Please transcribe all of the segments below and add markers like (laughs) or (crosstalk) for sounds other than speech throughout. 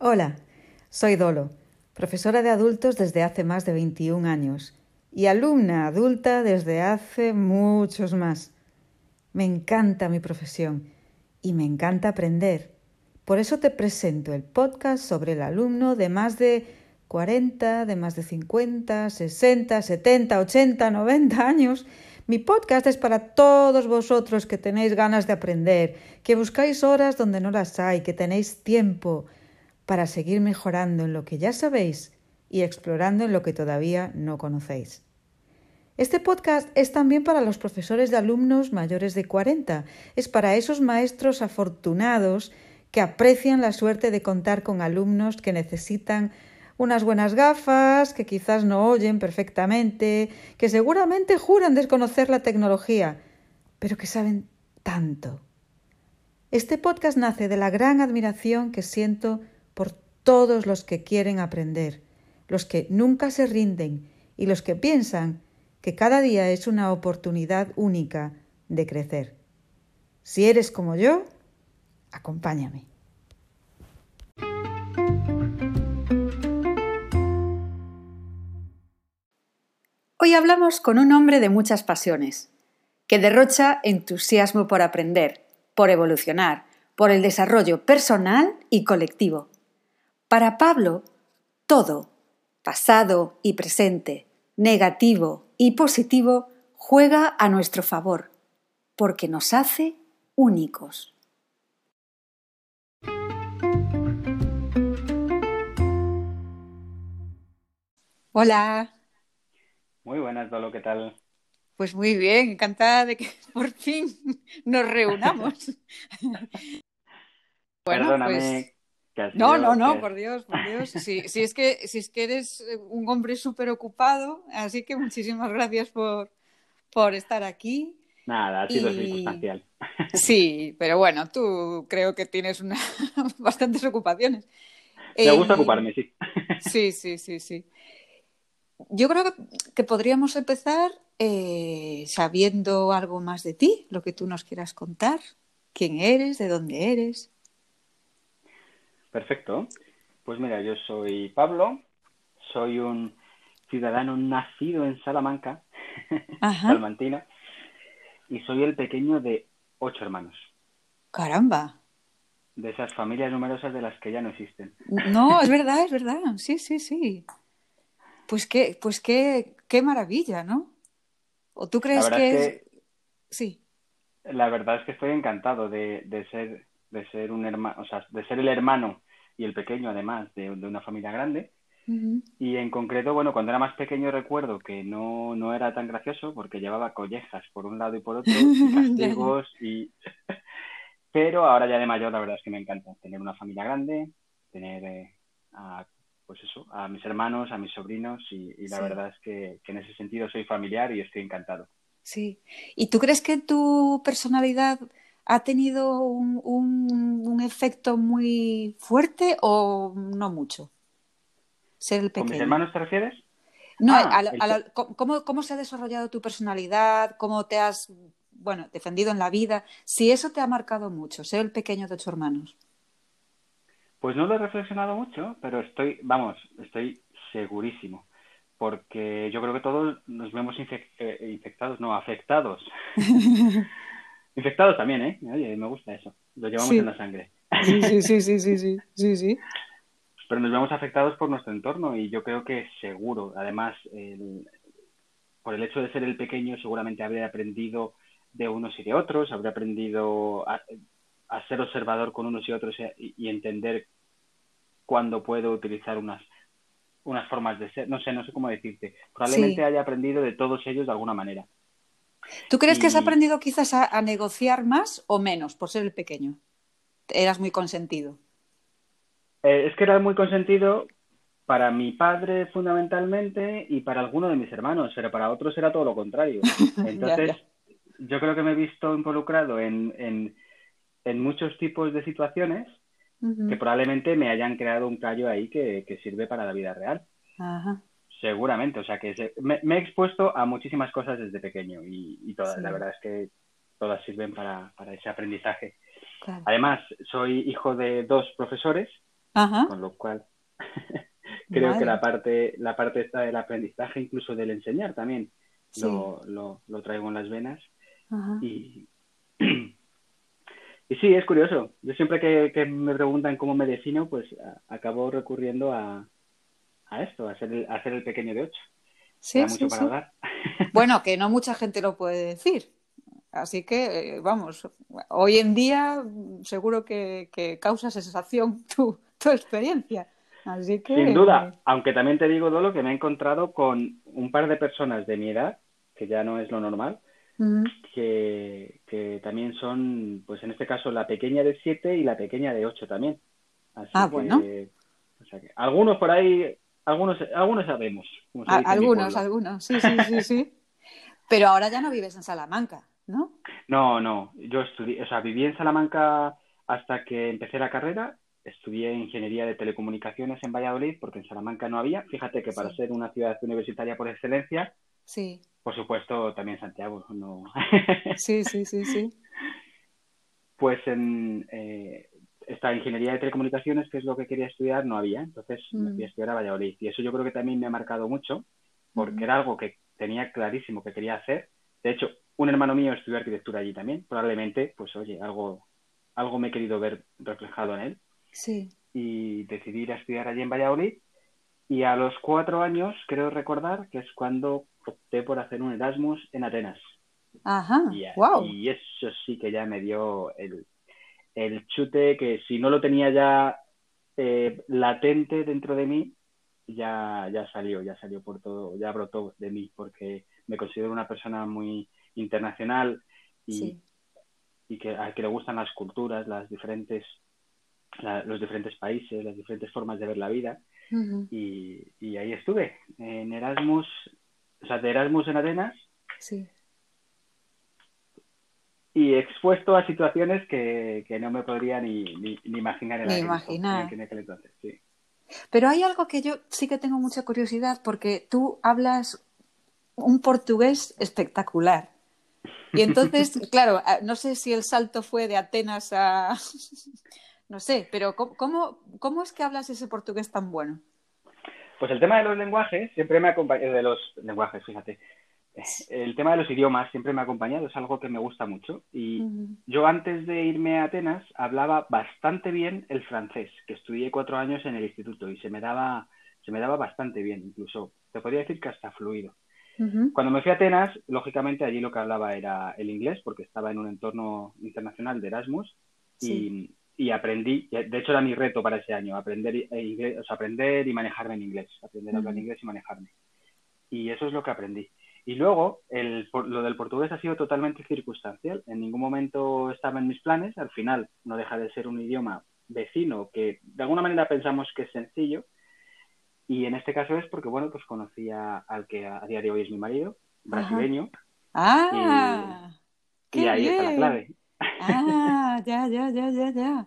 Hola, soy Dolo, profesora de adultos desde hace más de 21 años y alumna adulta desde hace muchos más. Me encanta mi profesión y me encanta aprender. Por eso te presento el podcast sobre el alumno de más de 40, de más de 50, 60, 70, 80, 90 años. Mi podcast es para todos vosotros que tenéis ganas de aprender, que buscáis horas donde no las hay, que tenéis tiempo para seguir mejorando en lo que ya sabéis y explorando en lo que todavía no conocéis. Este podcast es también para los profesores de alumnos mayores de 40, es para esos maestros afortunados que aprecian la suerte de contar con alumnos que necesitan unas buenas gafas, que quizás no oyen perfectamente, que seguramente juran desconocer la tecnología, pero que saben tanto. Este podcast nace de la gran admiración que siento por todos los que quieren aprender, los que nunca se rinden y los que piensan que cada día es una oportunidad única de crecer. Si eres como yo, acompáñame. Hoy hablamos con un hombre de muchas pasiones, que derrocha entusiasmo por aprender, por evolucionar, por el desarrollo personal y colectivo. Para Pablo, todo, pasado y presente, negativo y positivo, juega a nuestro favor, porque nos hace únicos. Hola. Muy buenas, Dolo, ¿qué tal? Pues muy bien, encantada de que (laughs) por fin nos reunamos. (laughs) bueno, Perdóname, pues no, no, no, por Dios, por Dios. Si, es que, si es que eres un hombre súper ocupado, así que muchísimas gracias por, por estar aquí. Nada, ha sido circunstancial. Sí, pero bueno, tú creo que tienes una... (laughs) bastantes ocupaciones. Me gusta ocuparme, sí. Sí, sí, sí, sí. Yo creo que podríamos empezar eh, sabiendo algo más de ti, lo que tú nos quieras contar, quién eres, de dónde eres. Perfecto. Pues mira, yo soy Pablo, soy un ciudadano nacido en Salamanca, (laughs) salmantino, y soy el pequeño de ocho hermanos. Caramba. De esas familias numerosas de las que ya no existen. No, (laughs) es verdad, es verdad. Sí, sí, sí. Pues qué, pues qué, qué maravilla, ¿no? ¿O tú crees que, es... Sí. La verdad es que estoy encantado de, de ser de ser un hermano, o sea, de ser el hermano y el pequeño además de, una familia grande. Y en concreto, bueno, cuando era más pequeño recuerdo que no, no era tan gracioso porque llevaba collejas por un lado y por otro, y (laughs) castigos y... (laughs) Pero ahora ya de mayor la verdad es que me encanta tener una familia grande, tener eh, a, pues eso, a mis hermanos, a mis sobrinos y, la verdad es que, que en ese sentido soy familiar y estoy encantado. Sí. ¿Y tú crees que tu personalidad ha tenido un, un, efecto muy fuerte o no mucho? Ser el pequeño. ¿Con mis hermanos te refieres? No, ah, ¿cómo, ¿cómo, se ha desarrollado tu personalidad? ¿Cómo te has bueno, defendido en la vida? Si eso te ha marcado mucho, ser el pequeño de ocho hermanos. Pues no lo he reflexionado mucho, pero estoy, vamos, estoy segurísimo. Porque yo creo que todos nos vemos eh, infectados, no, afectados (laughs) Infectados también, ¿eh? Oye, me gusta eso. Lo llevamos en la sangre. Sí, (laughs) sí, sí, sí, sí, sí, sí, Pero nos vemos afectados por nuestro entorno y yo creo que seguro. Además, por el hecho de ser el pequeño, seguramente habría aprendido de unos y de otros, habría aprendido a, ser observador con unos y otros y, entender cuándo puedo utilizar unas unas formas de ser, no sé, no sé cómo decirte. Probablemente haya aprendido de todos ellos de alguna manera. ¿Tú crees que has aprendido quizás a, negociar más o menos por ser el pequeño? Eras muy consentido. Eh, es que era muy consentido para mi padre fundamentalmente y para alguno de mis hermanos, pero para otros era todo lo contrario. (laughs) Entonces, yo creo que me he visto involucrado en, muchos tipos de situaciones que probablemente me hayan creado un callo ahí que, que sirve para la vida real. Ajá. Seguramente, o sea que me, he expuesto a muchísimas cosas desde pequeño y, todas, la verdad es que todas sirven para, ese aprendizaje. Además, soy hijo de dos profesores con lo cual (laughs) creo que la parte, la parte esta del aprendizaje, incluso del enseñar también, lo, lo, traigo en las venas. Y, (clears throat) y sí, es curioso. Yo siempre que, me preguntan cómo me defino, pues acabo recurriendo a, a esto, a ser, el, a ser el pequeño de ocho. Sí, sí, sí. (laughs) Bueno, que no mucha gente lo puede decir. Así que, eh, vamos, hoy en día seguro que, que causa sensación (laughs) tu, tu experiencia. Así que... Sin duda, aunque también te digo, Dolo, que me he encontrado con un par de personas de mi edad, que ya no es lo normal, que, que, también son, pues en este caso, la pequeña de siete y la pequeña de ocho también. Así ah, bueno. O sea que algunos por ahí, algunos, algunos sabemos. algunos, algunos, sí, sí, sí, sí. (laughs) Pero ahora ya no vives en Salamanca, ¿no? No, no. Yo estudié, o sea, viví en Salamanca hasta que empecé la carrera estudié ingeniería de telecomunicaciones en Valladolid porque en Salamanca no había. Fíjate que para ser una ciudad universitaria por excelencia, sí. por supuesto también Santiago. No. sí, sí, sí, sí. (laughs) Pues en eh, esta ingeniería de telecomunicaciones, que es lo que quería estudiar, no había. Entonces me fui a mm. estudiar a Valladolid. Y eso yo creo que también me ha marcado mucho porque era algo que tenía clarísimo que quería hacer. De hecho, un hermano mío estudió arquitectura allí también. Probablemente, pues oye, algo, algo me he querido ver reflejado en él. Sí. Y decidí ir a estudiar allí en Valladolid. Y a los cuatro años, creo recordar, que es cuando opté por hacer un Erasmus en Atenas. Ajá, y, wow. Y eso sí que ya me dio el, el chute que si no lo tenía ya eh, latente dentro de mí, ya, ya salió, ya salió por todo, ya brotó de mí, porque me considero una persona muy internacional y, y que, a que le gustan las culturas, las diferentes los diferentes países, las diferentes formas de ver la vida. y, ahí estuve, en Erasmus, o sea, de Erasmus en Atenas. Sí. Y expuesto a situaciones que, no me podría ni, ni, imaginar en, imaginar. entonces. Sí. Pero hay algo que yo sí que tengo mucha curiosidad porque tú hablas un portugués espectacular. Y entonces, (laughs) claro, no sé si el salto fue de Atenas a, (laughs) no sé, pero ¿cómo, cómo, es que hablas ese portugués tan bueno? Pues el tema de los lenguajes siempre me ha acompañado, de los lenguajes, fíjate, (laughs) el tema de los idiomas siempre me ha acompañado, es algo que me gusta mucho. Y yo antes de irme a Atenas hablaba bastante bien el francés, que estudié cuatro años en el instituto y se me daba, se me daba bastante bien, incluso te podría decir que hasta fluido. Cuando me fui a Atenas, lógicamente allí lo que hablaba era el inglés, porque estaba en un entorno internacional de Erasmus. Y, y aprendí, de hecho era mi reto para ese año, aprender eh, inglés, o sea, aprender y manejarme en inglés, aprender a hablar inglés y manejarme. Y eso es lo que aprendí. Y luego, el, lo del portugués ha sido totalmente circunstancial. En ningún momento estaba en mis planes. Al final, no deja de ser un idioma vecino que de alguna manera pensamos que es sencillo. Y en este caso es porque, bueno, pues conocía al que a, día de hoy es mi marido, brasileño. Ah, y, ahí está la clave. Ah, ya, ya, ya, ya, ya.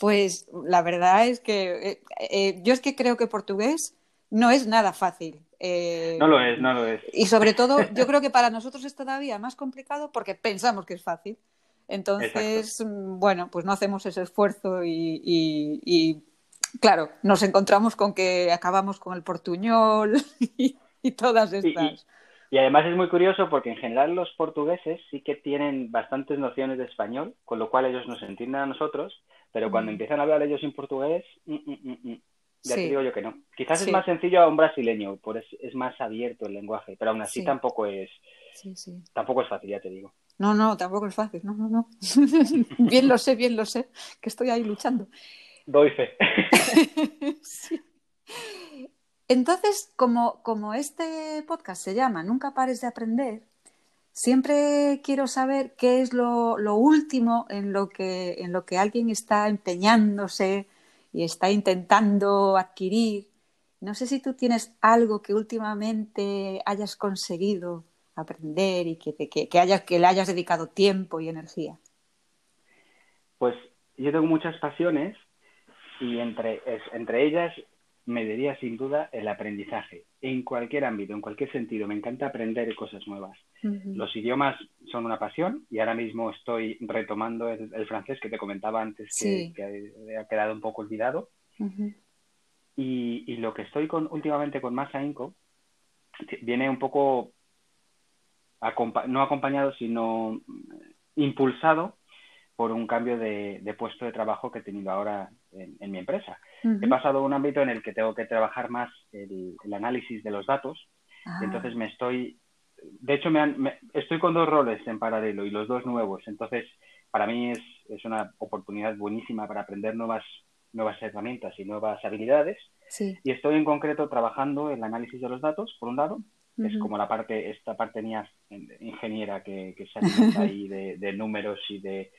Pues la verdad es que eh, eh, yo es que creo que portugués no es nada fácil. Eh, no lo es, no lo es. Y sobre todo, (laughs) yo creo que para nosotros es todavía más complicado porque pensamos que es fácil. Entonces, mm, bueno, pues no hacemos ese esfuerzo y, claro, nos encontramos con que acabamos con el portuñol (laughs) y, todas estas. Y además es muy curioso porque en general los portugueses sí que tienen bastantes nociones de español, con lo cual ellos nos entienden a nosotros, pero cuando mm. empiezan a hablar ellos en portugués, mm, mm, ya te digo yo que no. Quizás es más sencillo a un brasileño, por es, es, más abierto el lenguaje, pero aún así tampoco es tampoco es fácil, ya te digo. No, no, tampoco es fácil, no, no, no. (laughs) bien lo sé, bien lo sé, que estoy ahí luchando. Doy fe. (laughs) Entonces, como, como este podcast se llama Nunca pares de aprender, siempre quiero saber qué es lo, lo último en lo, que, en lo que alguien está empeñándose y está intentando adquirir. No sé si tú tienes algo que últimamente hayas conseguido aprender y que, que, que, hayas, que le hayas dedicado tiempo y energía. Pues yo tengo muchas pasiones y entre, entre ellas me diría sin duda el aprendizaje, en cualquier ámbito, en cualquier sentido. Me encanta aprender cosas nuevas. Los idiomas son una pasión y ahora mismo estoy retomando el, francés que te comentaba antes que, ha quedado un poco olvidado. y, lo que estoy con, últimamente con Masa Inco viene un poco no acompañado, sino impulsado por un cambio de, puesto de trabajo que he tenido ahora en, mi empresa. He pasado a un ámbito en el que tengo que trabajar más el, análisis de los datos. Ah. Entonces me estoy, de hecho me, estoy con dos roles en paralelo y los dos nuevos. Entonces para mí es, es una oportunidad buenísima para aprender nuevas, nuevas herramientas y nuevas habilidades. Y estoy en concreto trabajando en el análisis de los datos, por un lado, es como la parte, esta parte mía ingeniera que, que se (laughs) alimenta ahí de, números y de,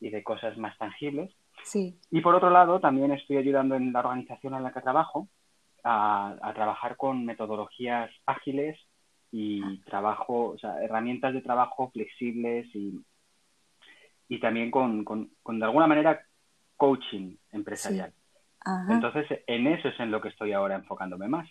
y de cosas más tangibles. Sí. Y por otro lado, también estoy ayudando en la organización en la que trabajo a, a trabajar con metodologías ágiles y trabajo, o sea, herramientas de trabajo flexibles y, y también con, con, con de alguna manera, coaching empresarial. Entonces, en eso es en lo que estoy ahora enfocándome más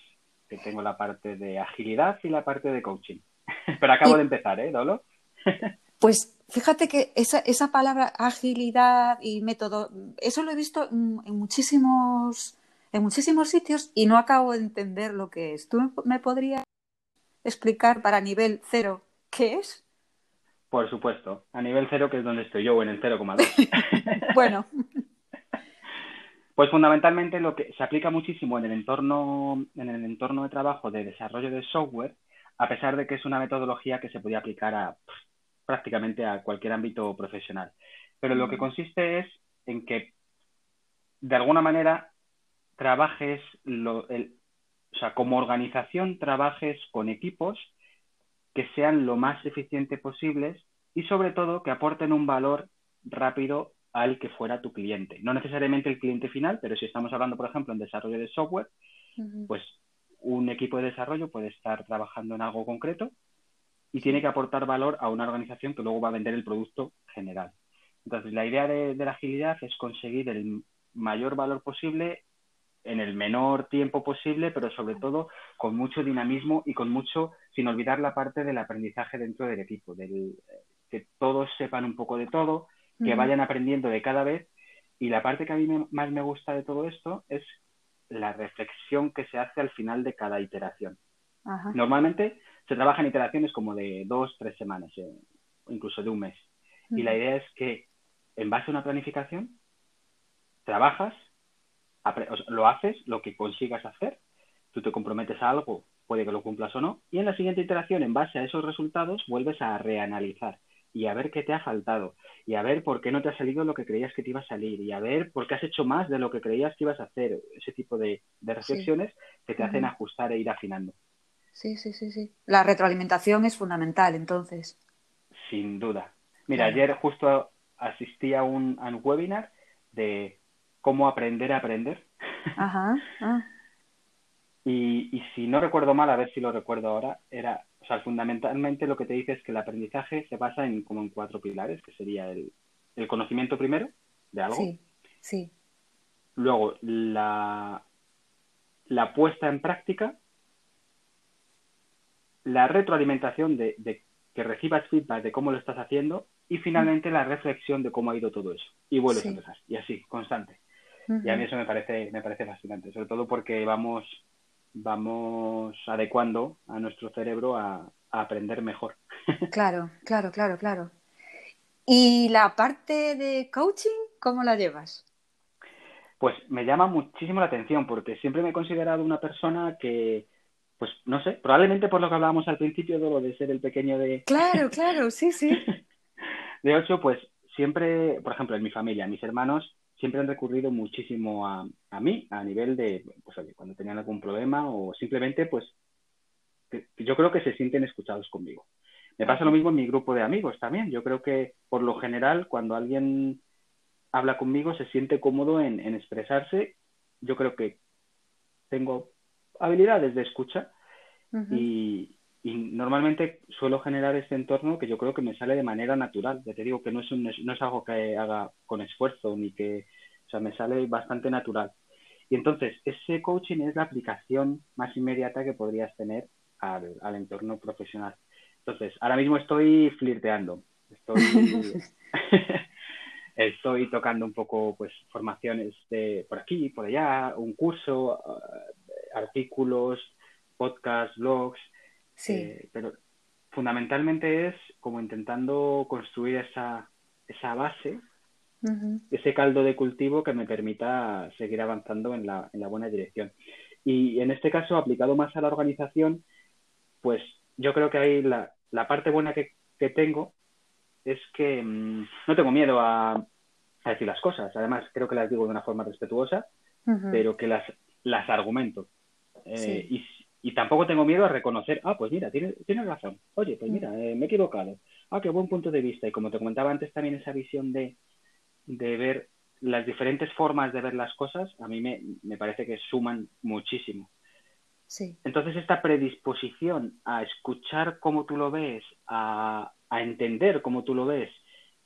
que tengo la parte de agilidad y la parte de coaching. (laughs) Pero acabo de empezar, ¿eh, Dolo? (laughs) pues fíjate que esa, esa palabra agilidad y método, eso lo he visto en, muchísimos, en muchísimos sitios y no acabo de entender lo que es. ¿Tú me podrías explicar para nivel cero qué es? Por supuesto, a nivel cero, que es donde estoy yo, en el 0,2. (laughs) bueno. Pues fundamentalmente lo que se aplica muchísimo en el entorno, en el entorno de trabajo de desarrollo de software, a pesar de que es una metodología que se podía aplicar a prácticamente a cualquier ámbito profesional. Pero lo que mm. consiste es en que de alguna manera trabajes, o sea, como organización trabajes con equipos que sean lo más eficiente posibles y sobre todo que aporten un valor rápido al que fuera tu cliente. No necesariamente el cliente final, pero si estamos hablando, por ejemplo, en desarrollo de software, pues un equipo de desarrollo puede estar trabajando en algo concreto y tiene que aportar valor a una organización que luego va a vender el producto general. Entonces, la idea de, la agilidad es conseguir el mayor valor posible en el menor tiempo posible, pero sobre todo con mucho dinamismo y con mucho, sin olvidar la parte del aprendizaje dentro del equipo, del, que todos sepan un poco de todo, que vayan aprendiendo de cada vez. Y la parte que a mí más me gusta de todo esto es la reflexión que se hace al final de cada iteración. Normalmente se trabaja en iteraciones como de dos, tres semanas, eh, incluso de un mes. Y la idea es que en base a una planificación, trabajas, lo haces, lo que consigas hacer, tú te comprometes a algo, puede que lo cumplas o no, y en la siguiente iteración, en base a esos resultados, vuelves a reanalizar y a ver qué te ha faltado y a ver por qué no te ha salido lo que creías que te iba a salir y a ver por qué has hecho más de lo que creías que ibas a hacer. Ese tipo de, reflexiones que te hacen ajustar e ir afinando. Sí, sí, sí, sí. La retroalimentación es fundamental, entonces. Sin duda. Mira, ayer justo asistí a un, webinar de cómo aprender a aprender. Ajá. (laughs) Ah. y, y si no recuerdo mal, a ver si lo recuerdo ahora, era o sea, fundamentalmente lo que te dice es que el aprendizaje se basa en como en cuatro pilares, que sería el, conocimiento primero de algo. Sí, sí. Luego, la, la puesta en práctica, la retroalimentación de, que recibas feedback de cómo lo estás haciendo y finalmente la reflexión de cómo ha ido todo eso. Y vuelves a empezar. Y así, constante. Y a mí eso me parece, me parece fascinante, sobre todo porque vamos vamos adecuando a nuestro cerebro a, aprender mejor. (laughs) Claro, claro, claro, claro. ¿Y la parte de coaching, cómo la llevas? Pues me llama muchísimo la atención porque siempre me he considerado una persona que, pues no sé, probablemente por lo que hablábamos al principio de lo de ser el pequeño de... Claro, (laughs) claro, sí, sí. de ocho, pues siempre, por ejemplo, en mi familia, mis hermanos siempre han recurrido muchísimo a, a mí, a nivel de, pues oye, cuando tenían algún problema o simplemente, pues, yo creo que se sienten escuchados conmigo. Me pasa lo mismo en mi grupo de amigos también. Yo creo que, por lo general, cuando alguien habla conmigo, se siente cómodo en, expresarse. Yo creo que tengo habilidades de escucha y, y normalmente suelo generar este entorno que yo creo que me sale de manera natural. Ya te digo que no es, no es algo que haga con esfuerzo ni que, o sea, me sale bastante natural. Y entonces, ese coaching es la aplicación más inmediata que podrías tener al, al entorno profesional. Entonces, ahora mismo estoy flirteando. Estoy, (laughs) (laughs) estoy tocando un poco pues formaciones de por aquí, por allá, un curso, eh, artículos, podcasts, blogs. Sí. Eh, pero fundamentalmente es como intentando construir esa, esa base, ese caldo de cultivo que me permita seguir avanzando en la, en la buena dirección. Y en este caso, aplicado más a la organización, pues yo creo que ahí la, la parte buena que, que tengo es que mm, no tengo miedo a, decir las cosas. Además, creo que las digo de una forma respetuosa, pero que las, las argumento. Eh, y, y, tampoco tengo miedo a reconocer, ah, pues mira, tienes, tienes razón. Oye, pues mira, eh, me he equivocado. Ah, qué buen punto de vista. Y como te comentaba antes, también esa visión de, de ver las diferentes formas de ver las cosas, a mí me, me parece que suman muchísimo. Sí. Entonces, esta predisposición a escuchar cómo tú lo ves, a, a entender cómo tú lo ves,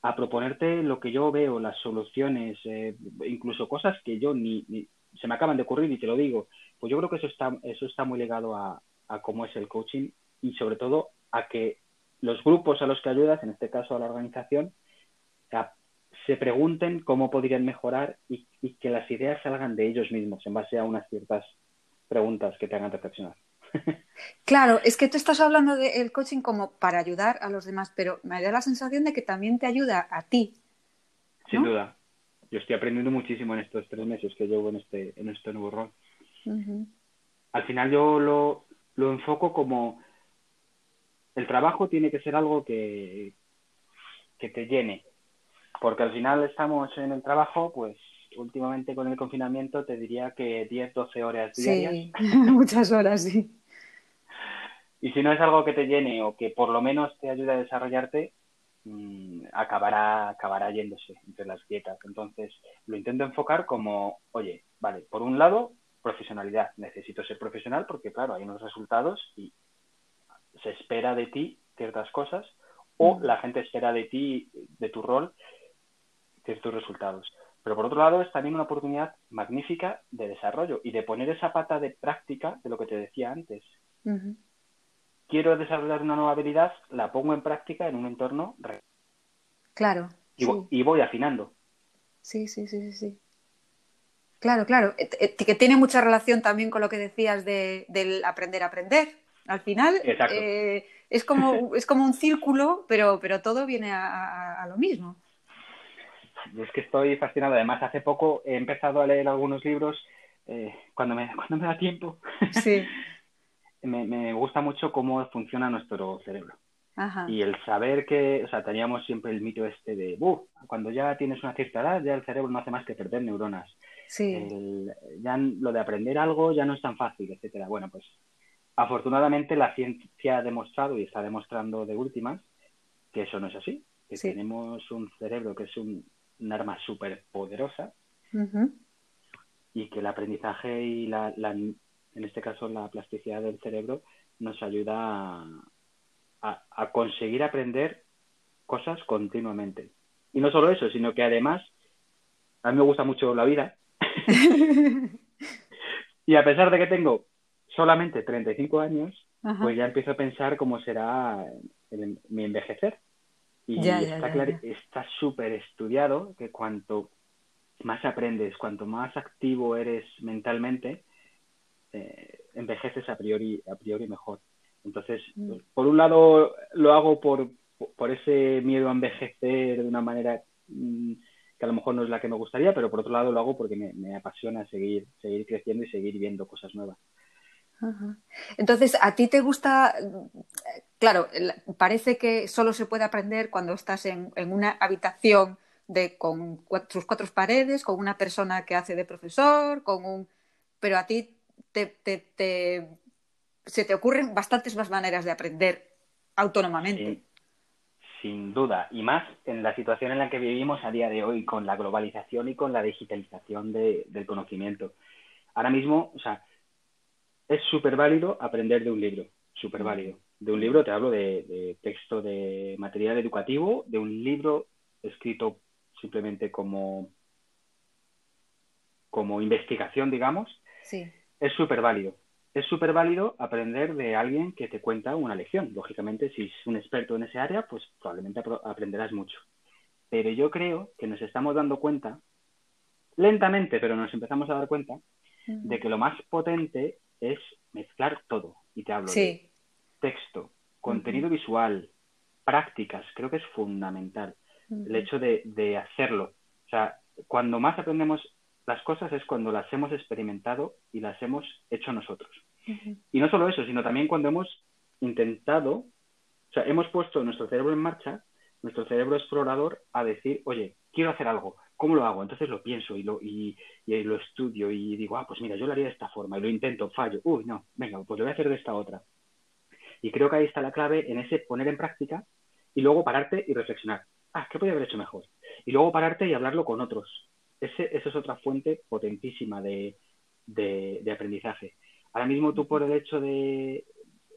a proponerte lo que yo veo, las soluciones, eh, incluso cosas que yo ni, se me acaban de ocurrir y te lo digo, pues yo creo que eso está, eso está muy ligado a, a cómo es el coaching y sobre todo a que los grupos a los que ayudas, en este caso a la organización, se pregunten cómo podrían mejorar y, y, que las ideas salgan de ellos mismos en base a unas ciertas preguntas que te hagan reflexionar. (laughs) Claro, es que tú estás hablando del coaching como para ayudar a los demás, pero me da la sensación de que también te ayuda a ti. Sin duda. Yo estoy aprendiendo muchísimo en estos tres meses que llevo en este, en este nuevo rol. Al final yo lo, lo enfoco como el trabajo tiene que ser algo que, que te llene. Porque al final estamos en el trabajo, pues últimamente con el confinamiento te diría que 10, 12 horas diarias. Sí, (laughs) muchas horas, sí. Y si no es algo que te llene o que por lo menos te ayude a desarrollarte, mmm, acabará, acabará yéndose entre las dietas. Entonces, lo intento enfocar como, oye, vale, por un lado, profesionalidad. Necesito ser profesional porque, claro, hay unos resultados y se espera de ti ciertas cosas o la gente espera de ti, de tu rol, ciertos resultados. Pero por otro lado es también una oportunidad magnífica de desarrollo y de poner esa pata de práctica de lo que te decía antes quiero desarrollar una nueva habilidad, la pongo en práctica en un entorno real. Claro. Y, voy afinando. Sí, sí, sí, sí. Claro, claro. Eh, eh, que tiene mucha relación también con lo que decías de, del aprender a aprender. Al final eh, es, como, (laughs) es como un círculo, pero, pero todo viene a, lo mismo. Es que estoy fascinado. Además, hace poco he empezado a leer algunos libros cuando, me, (laughs) cuando me da tiempo. Sí. (laughs) me, gusta mucho cómo funciona nuestro cerebro. Y el saber que, o sea, teníamos siempre el mito este de, cuando ya tienes una cierta edad, ya el cerebro no hace más que perder neuronas. Sí. ya lo de aprender algo ya no es tan fácil, etcétera. Bueno, pues afortunadamente la ciencia ha demostrado y está demostrando de últimas que eso no es así, que tenemos un cerebro que es un, arma súper poderosa y que el aprendizaje y la, en este caso la plasticidad del cerebro, nos ayuda a, conseguir aprender cosas continuamente. Y no solo eso, sino que además, a mí me gusta mucho la vida. (laughs) y a pesar de que tengo solamente 35 años, pues ya empiezo a pensar cómo será mi envejecer. Y está súper estudiado que cuanto más aprendes, cuanto más activo eres mentalmente, eh, envejeces a priori, a priori mejor. Entonces, mm. por un lado lo hago por, por ese miedo a envejecer de una manera mm, que a lo mejor no es la que me gustaría, pero por otro lado lo hago porque me, apasiona seguir, seguir creciendo y seguir viendo cosas nuevas. Entonces, ¿a ti te gusta? Claro, parece que solo se puede aprender cuando estás en, en una habitación de, con sus cuatro paredes, con una persona que hace de profesor, con un... Pero a ti te, se te ocurren bastantes más maneras de aprender autónomamente. Sin, duda, y más en la situación en la que vivimos a día de hoy, con la globalización y con la digitalización del conocimiento. Ahora mismo, o sea, es súper válido aprender de un libro, súper válido. De un libro te hablo de, de, texto de material educativo, de un libro escrito simplemente como, como investigación, digamos. Sí es súper válido. Es súper válido aprender de alguien que te cuenta una lección. Lógicamente, si es un experto en ese área, pues probablemente aprenderás mucho. pero yo creo que nos estamos dando cuenta, lentamente, pero nos empezamos a dar cuenta, de que lo más potente es mezclar todo. Y te hablo de texto, contenido visual, prácticas, creo que es fundamental el hecho de, de hacerlo. O sea, cuando más aprendemos las cosas es cuando las hemos experimentado y las hemos hecho nosotros. Y no solo eso, sino también cuando hemos intentado, o sea, hemos puesto nuestro cerebro en marcha, nuestro cerebro explorador, a decir, oye, quiero hacer algo, ¿cómo lo hago? Entonces lo pienso y lo, y, lo estudio y digo, ah, pues mira, yo lo haría de esta forma y lo intento, fallo, uy, no, venga, pues lo voy a hacer de esta otra. Y creo que ahí está la clave en ese poner en práctica y luego pararte y reflexionar. Ah, ¿qué podría haber hecho mejor? Y luego pararte y hablarlo con otros. Ese, esa es otra fuente potentísima de, de aprendizaje. Ahora mismo tú por el hecho de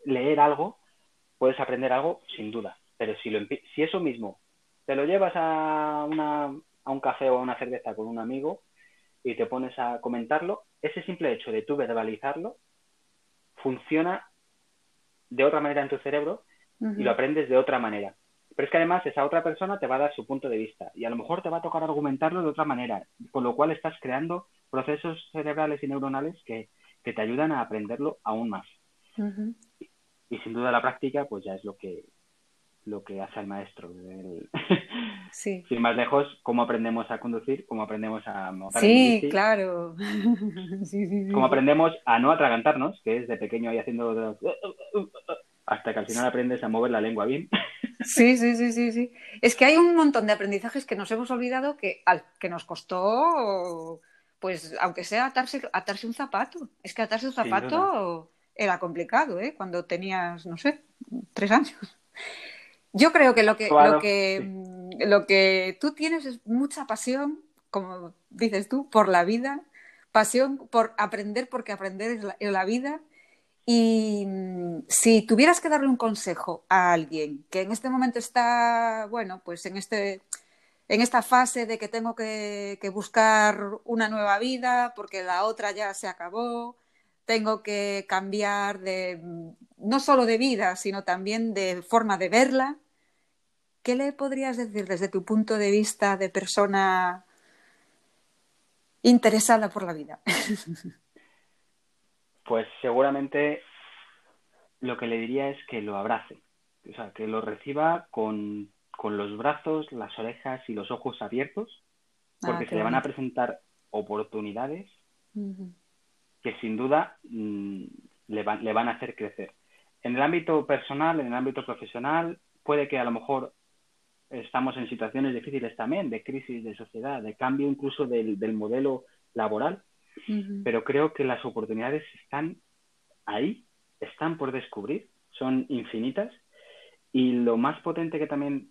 leer algo, puedes aprender algo sin duda, pero si, lo, si eso mismo te lo llevas a, una, a un café o a una cerveza con un amigo y te pones a comentarlo, ese simple hecho de tú verbalizarlo funciona de otra manera en tu cerebro y lo aprendes de otra manera. Pero es que además esa otra persona te va a dar su punto de vista y a lo mejor te va a tocar argumentarlo de otra manera, con lo cual estás creando procesos cerebrales y neuronales que, que te ayudan a aprenderlo aún más. y, sin duda la práctica, pues ya es lo que lo que hace el maestro. (laughs) Sí. Sin más lejos, cómo aprendemos a conducir, cómo aprendemos a montar Sí, claro. (laughs) sí, sí, cómo aprendemos a no atragantarnos, que es de pequeño ahí haciendo... (laughs) Hasta que al final aprendes a mover la lengua bien. Sí, sí, sí, sí, sí. Es que hay un montón de aprendizajes que nos hemos olvidado que, al, que nos costó pues aunque sea atarse, atarse un zapato. Es que atarse un zapato era complicado, ¿eh? Cuando tenías, no sé, tres años. Yo creo que lo que, lo, que lo que tú tienes es mucha pasión, como dices tú, por la vida, pasión por aprender, porque aprender es la, es la vida. Y mm, si tuvieras que darle un consejo a alguien que en este momento está, bueno, pues en este en esta fase de que tengo que, buscar una nueva vida porque la otra ya se acabó, tengo que cambiar de no solo de vida, sino también de forma de verla. ¿Qué le podrías decir desde tu punto de vista de persona interesada por la vida? (laughs) Pues seguramente lo que le diría es que lo abrace, o sea, que lo reciba con con los brazos, las orejas y los ojos abiertos, ah, porque se le van a presentar oportunidades que sin duda mm, le, van, le van a hacer crecer. En el ámbito personal, en el ámbito profesional, puede que a lo mejor estamos en situaciones difíciles también, de crisis de sociedad, de cambio incluso del, modelo laboral, pero creo que las oportunidades están ahí, están por descubrir, son infinitas y lo más potente que también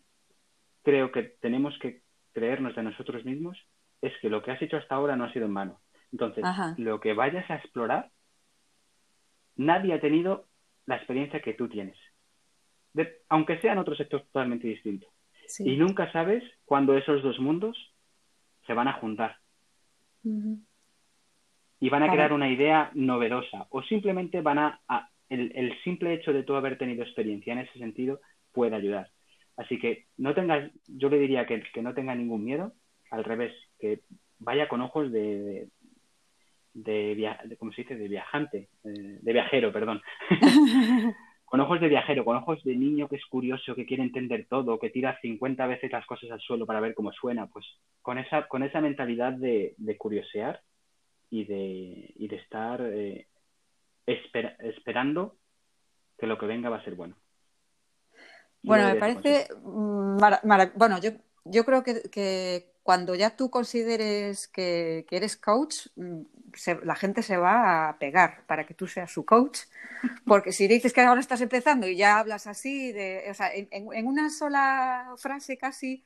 creo que tenemos que creernos de nosotros mismos es que lo que has hecho hasta ahora no ha sido en vano. Entonces, lo que vayas a explorar, nadie ha tenido la experiencia que tú tienes, aunque sea en otro sector totalmente distinto. Y nunca sabes cuándo esos dos mundos se van a juntar. Y van a crear una idea novedosa. O simplemente van a, el, el, simple hecho de tú haber tenido experiencia en ese sentido puede ayudar. Así que no tengas, yo le diría que, no tenga ningún miedo, al revés, que vaya con ojos de, de, de, ¿cómo se dice? De viajante, eh, de viajero, perdón. (laughs) con ojos de viajero, con ojos de niño que es curioso, que quiere entender todo, que tira 50 veces las cosas al suelo para ver cómo suena, pues con esa, con esa mentalidad de, curiosear y de, y de estar eh, esperando que lo que venga va a ser bueno. Bueno, me parece bueno, yo, yo creo que, cuando ya tú consideres que, eres coach, mm, la gente se va a pegar para que tú seas su coach, (laughs) porque si dices que ahora estás empezando y ya hablas así, de, o sea, en, una sola frase casi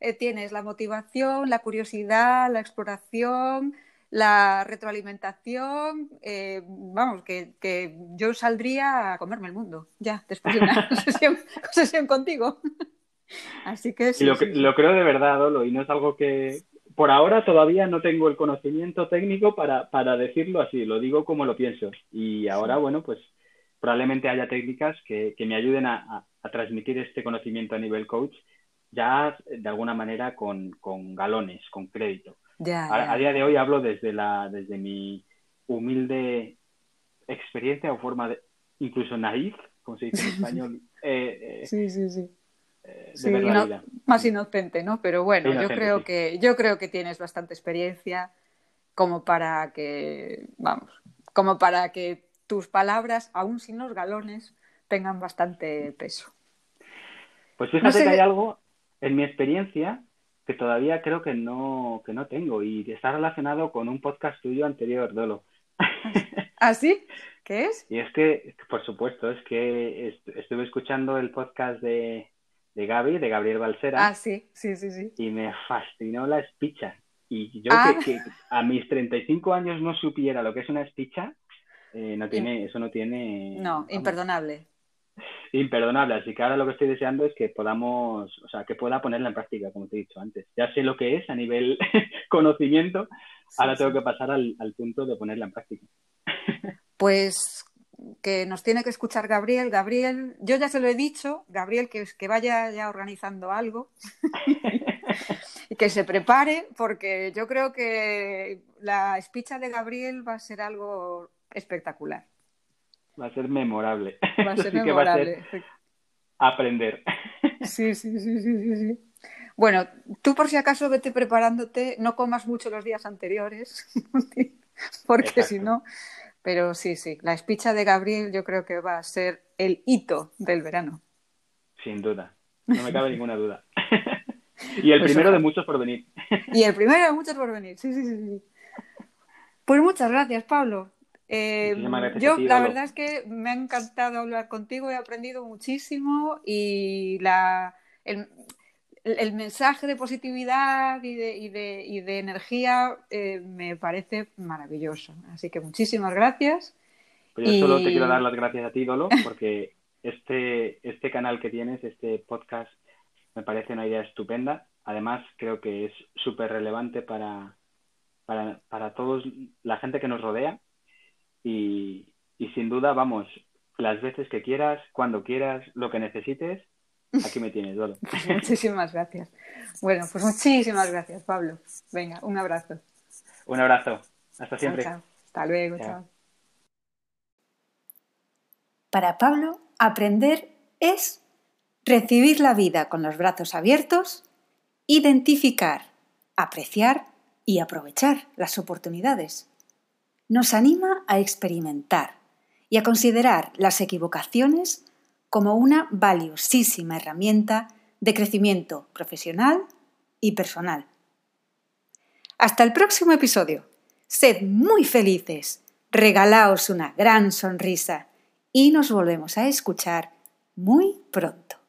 eh, tienes la motivación, la curiosidad, la exploración, la retroalimentación, eh, vamos, que, yo saldría a comerme el mundo, ya, después de una (laughs) sesión, contigo. (laughs) Así que sí, lo, lo, creo de verdad, Olo, y no es algo que por ahora todavía no tengo el conocimiento técnico para, para decirlo así, lo digo como lo pienso. Y ahora, bueno, pues probablemente haya técnicas que, me ayuden a, a, transmitir este conocimiento a nivel coach ya de alguna manera con, con galones, con crédito. A, día de hoy hablo desde, la, desde mi humilde experiencia o forma de, incluso naif, como se dice en (laughs) español. Eh, eh, sí, sí, sí. Eh, más inocente, ¿no? Pero bueno, yo creo que yo creo que tienes bastante experiencia como para que, vamos, como para que tus palabras, aún sin los galones, tengan bastante peso. Pues fíjate que hay algo en mi experiencia que todavía creo que no, que no tengo y está relacionado con un podcast tuyo anterior, Dolo. (laughs) ¿Ah, sí? ¿Qué es? Y es que, por supuesto, es que estuve escuchando el podcast de, de Gaby, de Gabriel Balsera. Ah, sí, sí, sí, sí. Y me fascinó la espicha. Y yo ah. que, a mis 35 años no supiera lo que es una espicha, eh, no tiene, eso no tiene... No, imperdonable. Imperdonable, así que ahora lo que estoy deseando es que podamos, o sea, que pueda ponerla en práctica, como te he dicho antes. Ya sé lo que es a nivel (laughs) conocimiento, ahora tengo que pasar al, al punto de ponerla en práctica. Pues que nos tiene que escuchar Gabriel. Gabriel, yo ya se lo he dicho, Gabriel, que, que vaya ya organizando algo (laughs) y que se prepare, porque yo creo que la espicha de Gabriel va a ser algo espectacular. Va a ser memorable. Va a (laughs) ser memorable. aprender. (laughs) Sí, sí, sí, sí, sí, Bueno, tú por si acaso vete preparándote, no comas mucho los días anteriores, (laughs) porque si no, pero sí, sí, la espicha de Gabriel yo creo que va a ser el hito del verano. Sin duda, no me cabe ninguna duda. y el pues primero de muchos por venir. y el primero de muchos por venir, sí, sí, sí. sí. Pues muchas gracias, Pablo. Eh, yo la verdad es que me ha encantado hablar contigo, he aprendido muchísimo y la, el mensaje de positividad y de, y de, y de energía eh, me parece maravilloso. Así que muchísimas gracias. Pues yo solo te quiero dar las gracias a ti, Dolo, porque (laughs) este, este canal que tienes, este podcast, me parece una idea estupenda. Además, creo que es súper relevante para, para, para todos, la gente que nos rodea. Y, y sin duda, vamos, las veces que quieras, cuando quieras, lo que necesites, Aquí me tienes, Dolo. (laughs) muchísimas gracias. Bueno, pues muchísimas gracias, Pablo. Venga, un abrazo. Un abrazo. Hasta siempre. Hasta luego, chao. Para Pablo, aprender es recibir la vida con los brazos abiertos, identificar, apreciar y aprovechar las oportunidades. Nos anima a experimentar y a considerar las equivocaciones como una valiosísima herramienta de crecimiento profesional y personal. Hasta el próximo episodio. Sed muy felices, regalaos una gran sonrisa y nos volvemos a escuchar muy pronto.